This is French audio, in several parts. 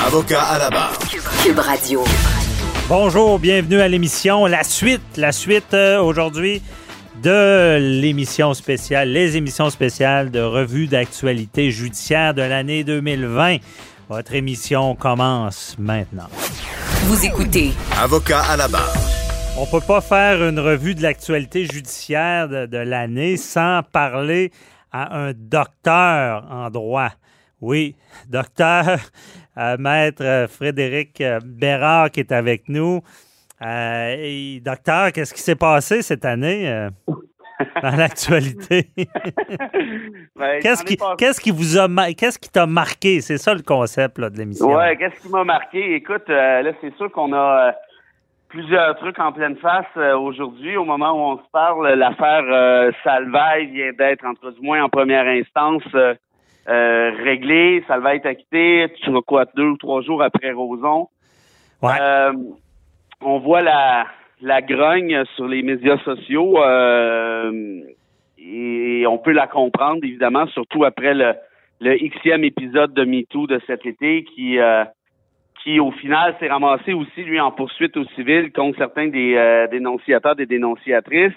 Avocat à la barre. Cube Radio. Bonjour, bienvenue à l'émission. La suite, la suite euh, aujourd'hui de l'émission spéciale, les émissions spéciales de revue d'actualité judiciaire de l'année 2020. Votre émission commence maintenant. Vous écoutez Avocat à la barre. On peut pas faire une revue de l'actualité judiciaire de, de l'année sans parler à un docteur en droit. Oui, docteur, maître Frédéric euh, Bérard qui est avec nous. Euh, et, docteur, qu'est-ce qui s'est passé cette année euh, dans l'actualité? Ben, qu'est-ce qui, pas- qu'est-ce qui vous a, qu'est-ce qui t'a marqué? C'est ça le concept là, de l'émission. Ouais, qu'est-ce qui m'a marqué? Écoute, euh, là, c'est sûr qu'on a euh, plusieurs trucs en pleine face euh, aujourd'hui. Au moment où on se parle, l'affaire euh, Salvaille vient d'être, en tout cas du moins en première instance, euh, euh, réglée. Salvaille est acquitté, tu vois quoi, deux ou trois jours après Roson. Ouais. Euh, on voit la, la grogne sur les médias sociaux euh, et on peut la comprendre, évidemment, surtout après le, le Xème épisode de MeToo de cet été qui, euh, qui au final, s'est ramassé aussi, lui, en poursuite au civil contre certains des euh, dénonciateurs, des dénonciatrices.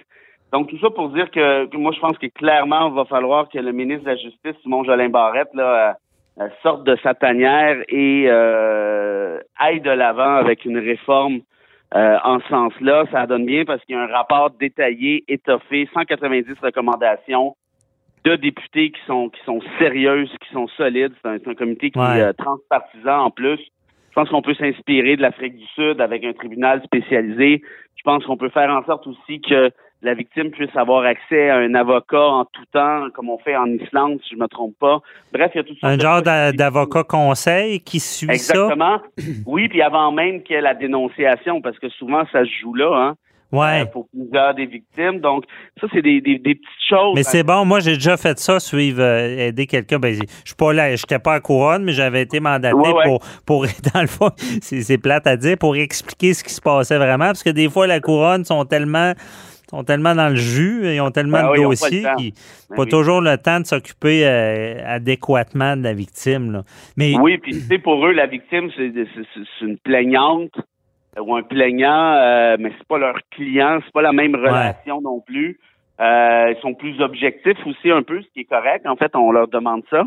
Donc, tout ça pour dire que, que moi, je pense que clairement, il va falloir que le ministre de la Justice, Simon Jolin Barrette, là, euh, euh, sorte de sa tanière et euh, aille de l'avant avec une réforme euh, en ce sens-là. Ça donne bien parce qu'il y a un rapport détaillé, étoffé, 190 recommandations de députés qui sont qui sont sérieuses, qui sont solides. C'est un, c'est un comité qui Ouais. est euh, transpartisan en plus. Je pense qu'on peut s'inspirer de l'Afrique du Sud avec un tribunal spécialisé. Je pense qu'on peut faire en sorte aussi que la victime puisse avoir accès à un avocat en tout temps, comme on fait en Islande, si je me trompe pas. Bref, il y a tout Un genre d'a- d'avocat conseil qui suit ça? Exactement. Oui, puis avant même qu'il y ait la dénonciation, parce que souvent ça se joue là, hein, Ouais. euh, pour plusieurs des victimes. Donc, ça, c'est des, des, des petites choses. Mais c'est bon, moi j'ai déjà fait ça, suivre, euh, aider quelqu'un. Ben, je suis pas là, j'étais pas à couronne, mais j'avais été mandaté Ouais, ouais. pour, pour, dans le fond, c'est c'est plate à dire, pour expliquer ce qui se passait vraiment, parce que des fois la couronne sont tellement sont tellement dans le jus, ils ont tellement Ben de oui, pas le dossiers qu'ils Ben pas oui. toujours le temps de s'occuper euh, adéquatement de la victime. là. Mais Oui, puis tu sais, pour eux, la victime, c'est une plaignante euh, ou un plaignant, euh, mais c'est pas leur client, c'est pas la même relation non plus. Euh, ils sont plus objectifs aussi un peu, ce qui est correct. En fait, on leur demande ça.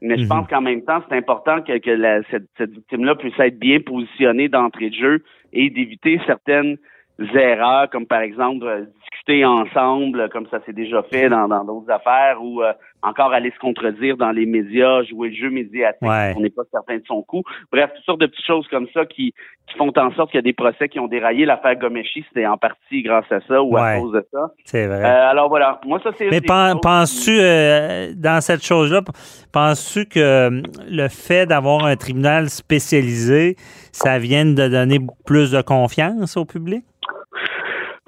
Mais je Mhm. pense qu'en même temps, c'est important que, que la- cette, cette victime-là puisse être bien positionnée d'entrée de jeu et d'éviter certaines erreurs, comme par exemple euh, discuter ensemble, comme ça s'est déjà fait dans dans d'autres affaires, ou euh, encore aller se contredire dans les médias, jouer le jeu médiatique, Ouais. on n'est pas certain de son coup. Bref, toutes sortes de petites choses comme ça qui, qui font en sorte qu'il y a des procès qui ont déraillé. L'affaire Gomeshi, c'était en partie grâce à ça ou Ouais. à cause de ça. c'est vrai. Euh, alors voilà, moi ça c'est... Mais pen- penses-tu, euh, dans cette chose-là, penses-tu que euh, le fait d'avoir un tribunal spécialisé, ça vient de donner plus de confiance au public?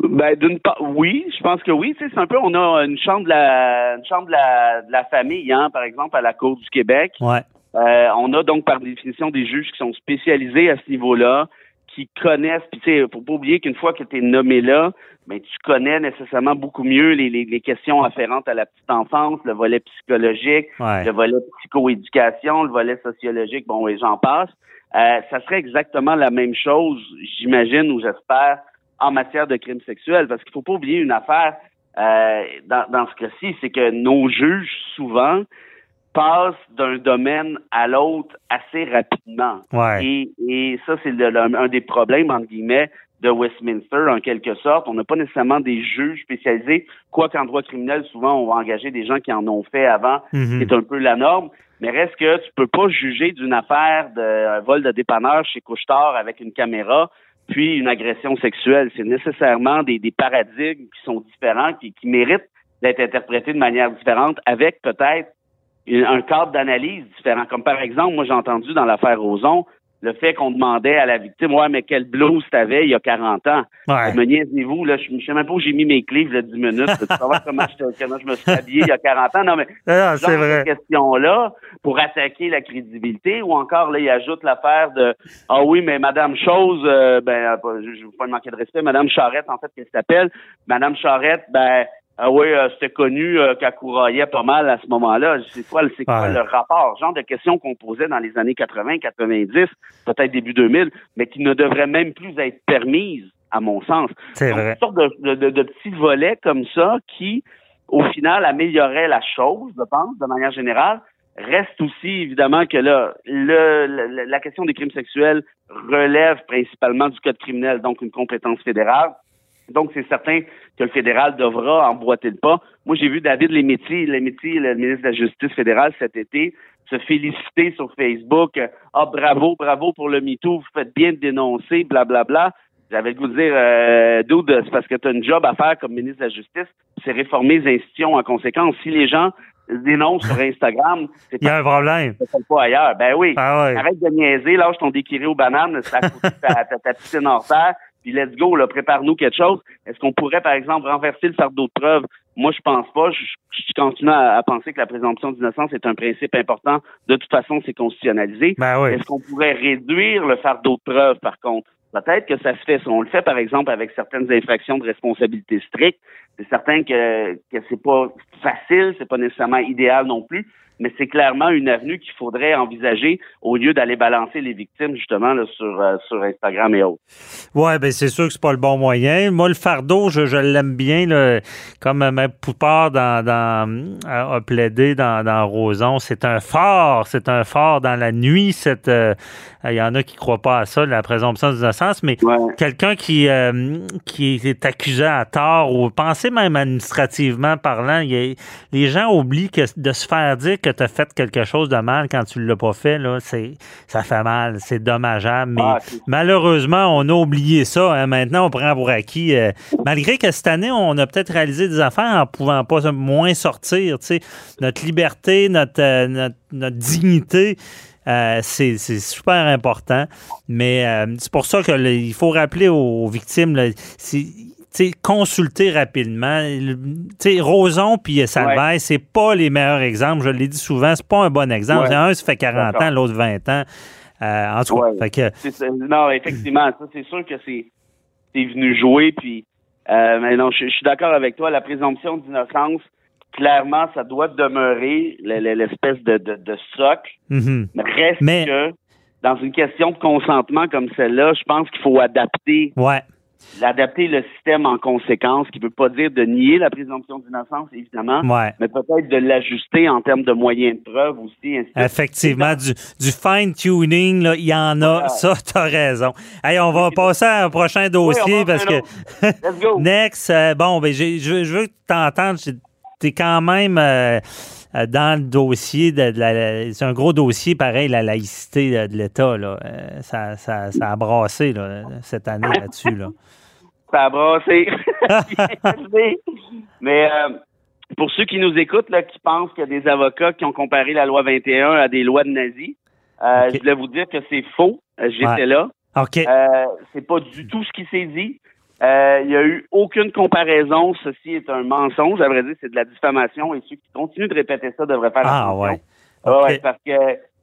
Ben d'une part, oui, je pense que oui. Tu sais, c'est un peu, on a une chambre de la, une chambre de la, de la famille, hein, par exemple à la Cour du Québec. Ouais. Euh, on a donc par définition des juges qui sont spécialisés à ce niveau-là, qui connaissent. Puis tu sais, faut pas oublier qu'une fois que tu es nommé là, ben tu connais nécessairement beaucoup mieux les, les, les questions afférentes à la petite enfance, le volet psychologique, Ouais. le volet psychoéducation, le volet sociologique, bon, et j'en passe. Euh, ça serait exactement la même chose, j'imagine ou j'espère, en matière de crimes sexuels, parce qu'il faut pas oublier une affaire euh, dans, dans ce cas-ci, c'est que nos juges, souvent, passe d'un domaine à l'autre assez rapidement. Ouais. Et, et ça, c'est le- le- un des problèmes, entre guillemets, de Westminster, en quelque sorte. On n'a pas nécessairement des juges spécialisés, quoi qu'en droit criminel, souvent, on va engager des gens qui en ont fait avant, Mhm. c'est un peu la norme. Mais reste que tu peux pas juger d'une affaire de un vol de dépanneur chez Couchetard avec une caméra, puis une agression sexuelle. C'est nécessairement des, paradigmes qui sont différents, qui, qui méritent d'être interprétés de manière différente, avec peut-être un cadre d'analyse différent. Comme par exemple, moi j'ai entendu dans l'affaire Roson, le fait qu'on demandait à la victime, ouais, mais quelle blouse t'avais il y a 40 ans? Ouais. Me niaisez-vous, là, je ne sais même pas où j'ai mis mes clés, il y a 10 minutes. Tu savoir comment, je- comment je me suis habillé il y a 40 ans? Non, mais ce c'est vrai. questions-là pour attaquer la crédibilité ou encore là il ajoute l'affaire de ah oui mais Madame Chose euh, ben euh, je ne veux pas manquer de respect Madame Charrette en fait qu'elle s'appelle Madame Charrette ben ah oui euh, c'était connu euh, qu'elle couraillait pas mal à ce moment-là c'est quoi c'est quoi Ouais. le rapport? Genre de questions qu'on posait dans les années 80 90 peut-être début 2000 mais qui ne devraient même plus être permises à mon sens C'est vrai. Une sorte de, de- de- de petits volets comme ça qui, au final, amélioraient la chose, je pense, de manière générale. Reste aussi, évidemment, que là, le, le- la question des crimes sexuels relève principalement du code criminel, donc une compétence fédérale. Donc, c'est certain que le fédéral devra emboîter le pas. Moi, j'ai vu David Lémétier, Lémétier, le ministre de la Justice fédérale cet été, se féliciter sur Facebook. Ah, bravo, bravo pour le MeToo, vous faites bien de dénoncer, blablabla. J'avais le goût de dire, euh, dude, c'est parce que tu as une job à faire comme ministre de la Justice, c'est réformer les institutions en conséquence. Si les gens dénoncent sur Instagram, c'est Il y a un problème. pas ailleurs. Ben oui. Ah ouais. Arrête de niaiser, lâche ton déquiré aux bananes, côté de ta, ta, ta piscine hors terre, puis let's go, là, prépare-nous quelque chose. Est-ce qu'on pourrait, par exemple, renverser le fardeau de preuve? Moi, je pense pas. Je, je continue à, à penser que la présomption d'innocence est un principe important. De toute façon, c'est constitutionnalisé. Ben oui. Est-ce qu'on pourrait réduire le fardeau de preuve, par contre? Peut-être que ça se fait. Si on le fait, par exemple, avec certaines infractions de responsabilité stricte, c'est certain que, que c'est pas facile, c'est pas nécessairement idéal non plus, mais c'est clairement une avenue qu'il faudrait envisager au lieu d'aller balancer les victimes, justement, là, sur, euh, sur Instagram et autres. Ouais, ben c'est sûr que c'est pas le bon moyen. Moi, le fardeau, je, je l'aime bien, là, comme euh, ma Poupard dans, dans, a a plaidé dans, dans Roson. C'est un phare, c'est un phare dans la nuit. cette, euh, Il y en a qui croient pas à ça, la présomption d'innocence, mais Ouais. quelqu'un qui, euh, qui est accusé à tort ou pensez même administrativement parlant, il y a- les gens oublient que de se faire dire que tu as fait quelque chose de mal quand tu l'as pas fait, là, c'est, ça fait mal, c'est dommageable, mais Ah, malheureusement, on a oublié ça. hein. Maintenant, on prend pour acquis. euh, malgré que cette année, on a peut-être réalisé des affaires en pouvant pas moins sortir. Notre liberté, notre, euh, notre, notre dignité. euh, c'est c'est super important, mais euh, c'est pour ça qu'il faut rappeler aux, aux victimes, là, consulter rapidement. Le- Tu sais, Roson puis Salvaire, c'est pas les meilleurs exemples. Je l'ai dit souvent, c'est pas un bon exemple. Ouais. Un, ça fait 40 D'accord. ans, l'autre 20 ans. Euh, en tout cas, Ouais. fait que. Non, effectivement, ça, c'est sûr que c'est venu jouer, puis euh, mais non, je, je suis d'accord avec toi. La présomption d'innocence, clairement, ça doit demeurer le- le- l'espèce de, de, de socle. mhm. Mais reste Mais- que dans une question de consentement comme celle-là, je pense qu'il faut adapter ouais. Adapter le système en conséquence, qui ne veut pas dire de nier la présomption d'innocence, évidemment, Ouais. mais peut-être de l'ajuster en termes de moyens de preuve aussi. ainsi de suite. Effectivement, du, du fine-tuning, il y en a. Ça, t'as raison. Hey, on va passer à un prochain dossier Oui, parce que. Let's go. Next, euh, bon, ben, je, veux- t'entendre. Tu es quand même euh, dans le dossier de, de la. C'est un gros dossier, pareil, la laïcité de, l'État. Là. Euh, ça, ça, ça a brassé là, cette année là-dessus. Là. Ça a brassé. Mais euh, pour ceux qui nous écoutent, là, qui pensent qu'il y a des avocats qui ont comparé la loi 21 à des lois de nazis, euh, je voulais vous dire que c'est faux. Euh, J'étais Ouais. là. OK. Euh, c'est pas du tout ce qui s'est dit. Euh, Il y a eu aucune comparaison. Ceci est un mensonge. À vrai dire, c'est de la diffamation et ceux qui continuent de répéter ça devraient faire Ah, attention. ouais. Ah ouais, parce que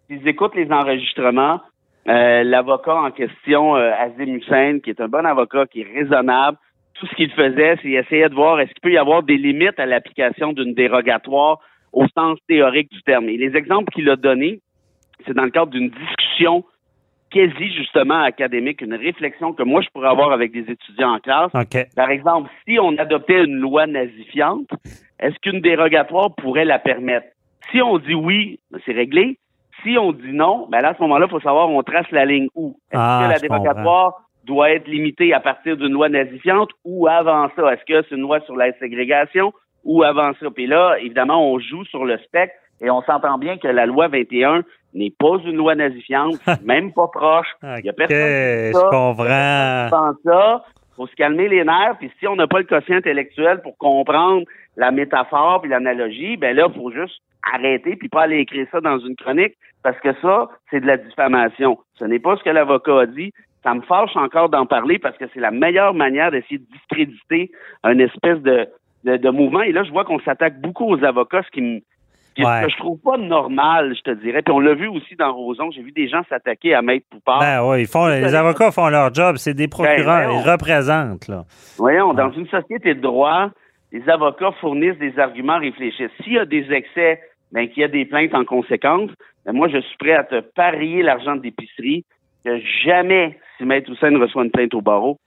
s'ils écoutent les enregistrements, euh, l'avocat en question, euh, Azim Hussein, qui est un bon avocat, qui est raisonnable, tout ce qu'il faisait, c'est essayer de voir est-ce qu'il peut y avoir des limites à l'application d'une dérogatoire au sens théorique du terme. Et les exemples qu'il a donnés, c'est dans le cadre d'une discussion quasi justement académique, une réflexion que moi je pourrais avoir avec des étudiants en classe. OK. Par exemple, si on adoptait une loi nazifiante, est-ce qu'une dérogatoire pourrait la permettre? Si on dit oui, ben, c'est réglé. Si on dit non, ben là, à ce moment-là, il faut savoir on trace la ligne où. Est-ce Ah, que la comprends. dérogatoire doit être limitée à partir d'une loi nazifiante ou avant ça? Est-ce que c'est une loi sur la ségrégation ou avant ça? Puis là, évidemment, on joue sur le spectre et on s'entend bien que la loi 21 n'est pas une loi nazifiante, même pas proche. Il y a personne qui dit je ça. comprends. Ça, faut se calmer les nerfs, puis si on n'a pas le quotient intellectuel pour comprendre la métaphore puis l'analogie, ben là, faut juste arrêter puis pas aller écrire ça dans une chronique parce que ça, c'est de la diffamation. Ce n'est pas ce que l'avocat a dit. Ça me fâche encore d'en parler parce que c'est la meilleure manière d'essayer de discréditer un espèce de, de, de mouvement. Et là, je vois qu'on s'attaque beaucoup aux avocats, ce qui me ce Ouais. que je trouve pas normal, je te dirais. Puis on l'a vu aussi dans Roson. J'ai vu des gens s'attaquer à Maître Poupard. Ben oui, ils font, les avocats font leur job. C'est des procureurs, Ben, ils représentent. Là. Voyons, dans une société de droit, les avocats fournissent des arguments réfléchis. S'il y a des excès, ben, qu'il y a des plaintes en conséquence, ben, moi, je suis prêt à te parier l'argent d'épicerie que jamais, si Maître Hussein reçoit une plainte au barreau,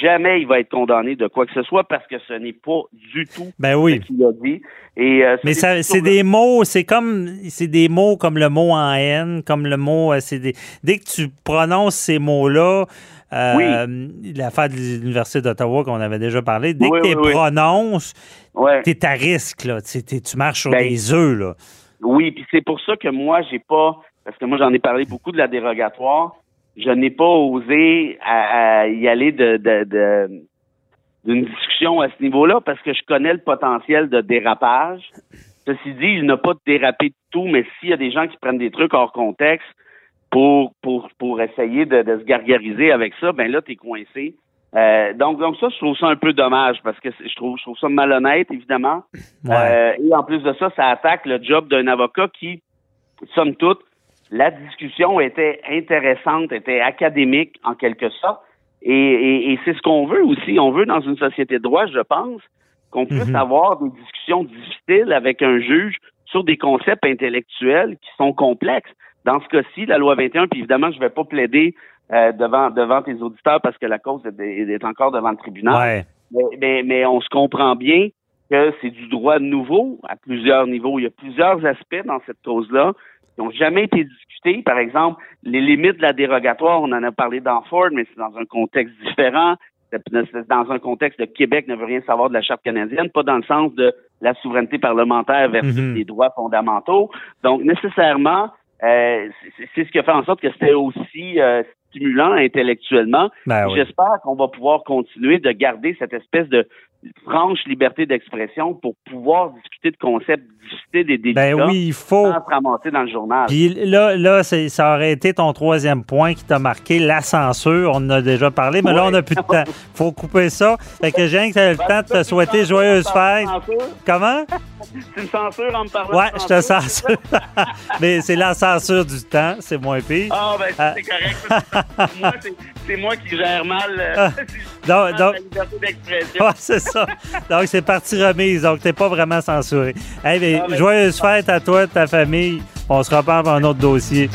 jamais il va être condamné de quoi que ce soit parce que ce n'est pas du tout Ben oui. ce qu'il a dit. Et, euh, Mais c'est ça, c'est des mots, c'est comme c'est des mots comme le mot en haine, comme le mot, euh, c'est des dès que tu prononces ces mots-là, euh, l'affaire de l'Université d'Ottawa qu'on avait déjà parlé, dès Oui, que tu les prononces, Ouais. t'es à risque, là. Tu, t'es- tu marches sur Ben, des œufs, là. Oui, puis c'est pour ça que moi, j'ai pas, parce que moi, j'en ai parlé beaucoup de la dérogatoire, je n'ai pas osé à, à y aller de, de, de- d'une discussion à ce niveau-là parce que je connais le potentiel de dérapage. Ceci dit, il n'a pas dérapé de tout, mais s'il y a des gens qui prennent des trucs hors contexte pour pour pour essayer de, de se gargariser avec ça, ben là, t'es coincé. Euh, donc, donc ça, je trouve ça un peu dommage parce que je trouve, je trouve ça malhonnête, évidemment. Ouais. Euh, et en plus de ça, ça attaque le job d'un avocat qui, somme toute, la discussion était intéressante, était académique en quelque sorte. Et, et- et c'est ce qu'on veut aussi. On veut dans une société de droit, je pense, qu'on puisse Mhm. avoir des discussions difficiles avec un juge sur des concepts intellectuels qui sont complexes. Dans ce cas-ci, la loi 21, puis évidemment, je vais pas plaider euh, devant devant tes auditeurs parce que la cause est, est encore devant le tribunal. Ouais. Mais, mais, mais on se comprend bien que c'est du droit nouveau à plusieurs niveaux. Il y a plusieurs aspects dans cette cause-là qui n'ont jamais été discutés. Par exemple, les limites de la dérogatoire, on en a parlé dans Ford, mais c'est dans un contexte différent. Dans un contexte de Québec ne veut rien savoir de la Charte canadienne, pas dans le sens de la souveraineté parlementaire versus les droits fondamentaux. Donc, nécessairement, euh, c'est c'est ce qui a fait en sorte que c'était aussi euh, stimulant intellectuellement. Ben oui. J'espère qu'on va pouvoir continuer de garder cette espèce de franche liberté d'expression pour pouvoir discuter de concepts difficiles et délicats Ben oui, il faut. sans se ramasser dans le journal. Puis là, là ça aurait été ton troisième point qui t'a marqué, la censure. On en a déjà parlé, mais là, on n'a plus de temps. faut couper ça. Fait que j'ai le temps de te souhaiter joyeuse fête. Comment? C'est une censure en me parlant Ouais, je te censure. mais c'est la censure du temps, c'est moins pire. Ah, ben, Ah. c'est correct. moi, c'est- moi qui gère mal, euh, Ah. Donc- donc- la liberté d'expression. Ouais, c'est ça. Donc, c'est partie remise. Donc, t'es pas vraiment censuré. Hey, mais Ah, ben- joyeuse fête à toi, ta famille. On se reparle pour un autre dossier.